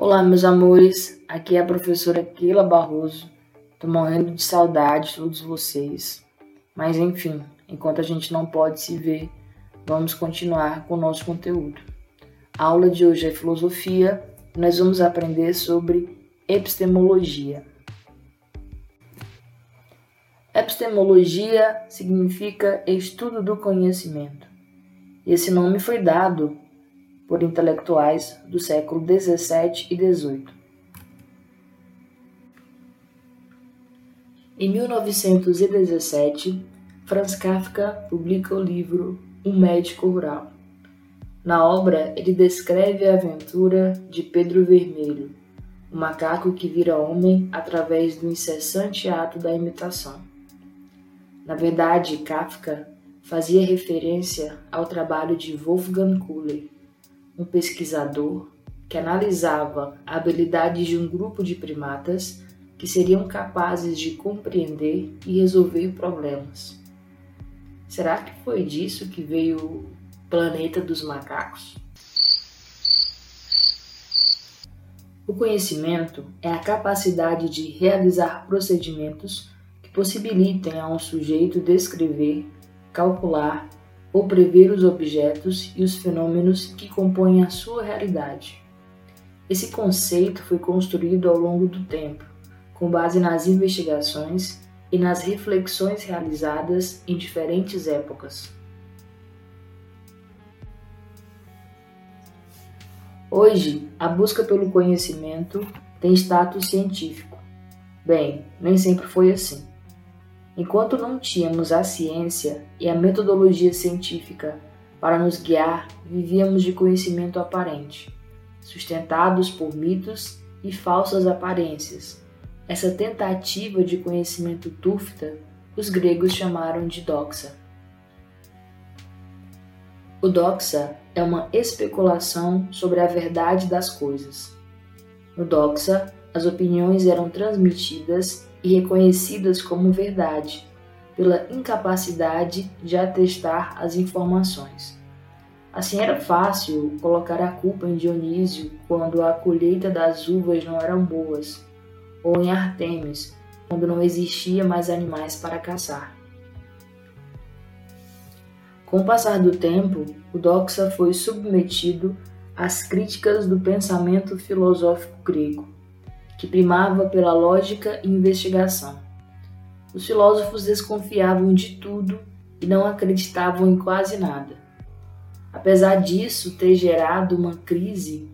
Olá, meus amores. Aqui é a professora Keila Barroso. Tô morrendo de saudade de todos vocês. Mas enfim, enquanto a gente não pode se ver, vamos continuar com o nosso conteúdo. A aula de hoje é filosofia nós vamos aprender sobre epistemologia. Epistemologia significa estudo do conhecimento. Esse nome foi dado por intelectuais do século 17 e 18. Em 1917, Franz Kafka publica o livro Um Médico Rural. Na obra, ele descreve a aventura de Pedro Vermelho, o macaco que vira homem através do incessante ato da imitação. Na verdade, Kafka fazia referência ao trabalho de Wolfgang Kuhler, um pesquisador que analisava a habilidade de um grupo de primatas que seriam capazes de compreender e resolver problemas. Será que foi disso que veio o planeta dos macacos? O conhecimento é a capacidade de realizar procedimentos que possibilitem a um sujeito descrever, calcular ou prever os objetos e os fenômenos que compõem a sua realidade. Esse conceito foi construído ao longo do tempo, com base nas investigações e nas reflexões realizadas em diferentes épocas. Hoje, a busca pelo conhecimento tem status científico. Bem, nem sempre foi assim. Enquanto não tínhamos a ciência e a metodologia científica para nos guiar, vivíamos de conhecimento aparente, sustentados por mitos e falsas aparências. Essa tentativa de conhecimento túfta os gregos chamaram de doxa. O doxa é uma especulação sobre a verdade das coisas. No doxa, as opiniões eram transmitidas e reconhecidas como verdade, pela incapacidade de atestar as informações. Assim era fácil colocar a culpa em Dionísio quando a colheita das uvas não eram boas, ou em Artemis quando não existia mais animais para caçar. Com o passar do tempo, o Doxa foi submetido às críticas do pensamento filosófico grego que primava pela lógica e investigação. Os filósofos desconfiavam de tudo e não acreditavam em quase nada. Apesar disso ter gerado uma crise,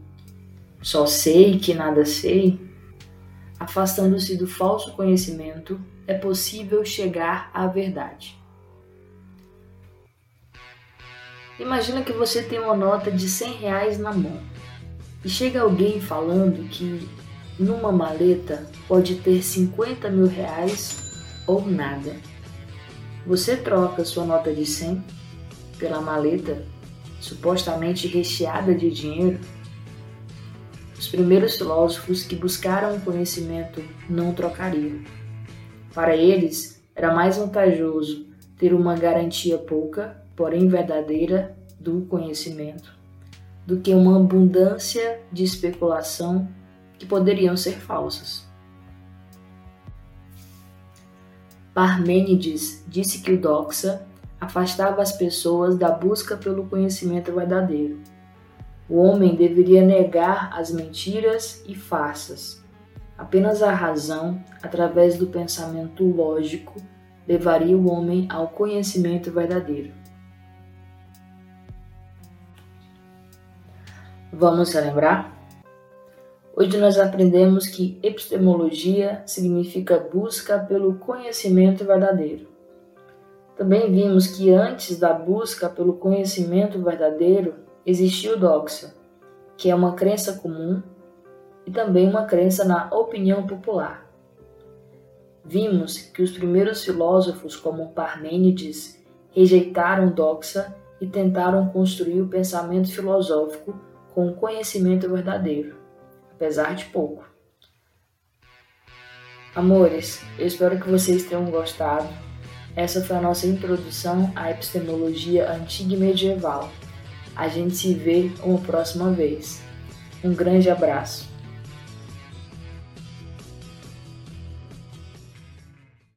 só sei que nada sei, afastando-se do falso conhecimento, é possível chegar à verdade. Imagina que você tem uma nota de 100 reais na mão e chega alguém falando que numa maleta pode ter 50 mil reais ou nada. Você troca sua nota de 100 pela maleta supostamente recheada de dinheiro? Os primeiros filósofos que buscaram o conhecimento não trocariam. Para eles, era mais vantajoso ter uma garantia pouca, porém verdadeira, do conhecimento, do que uma abundância de especulação que poderiam ser falsas. Parmênides disse que o doxa afastava as pessoas da busca pelo conhecimento verdadeiro. O homem deveria negar as mentiras e farsas. Apenas a razão, através do pensamento lógico, levaria o homem ao conhecimento verdadeiro. Vamos relembrar? Hoje nós aprendemos que epistemologia significa busca pelo conhecimento verdadeiro. Também vimos que antes da busca pelo conhecimento verdadeiro existiu doxa, que é uma crença comum e também uma crença na opinião popular. Vimos que os primeiros filósofos, como Parmênides, rejeitaram doxa e tentaram construir o pensamento filosófico com o conhecimento verdadeiro apesar de pouco. Amores, eu espero que vocês tenham gostado. Essa foi a nossa introdução à epistemologia antiga e medieval. A gente se vê uma próxima vez. Um grande abraço.